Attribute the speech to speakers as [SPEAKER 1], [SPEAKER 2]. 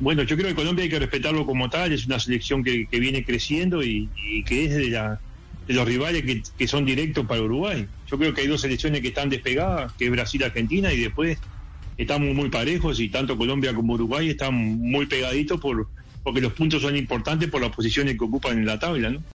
[SPEAKER 1] Bueno, yo creo que Colombia hay que respetarlo como tal, es una selección que, que viene creciendo y, que es de, la, de los rivales que, que, son directos para Uruguay. Yo creo que hay dos selecciones que están despegadas, que es Brasil y Argentina, y después estamos muy parejos y tanto Colombia como Uruguay están muy pegaditos por porque los puntos son importantes por las posiciones que ocupan en la tabla, ¿no?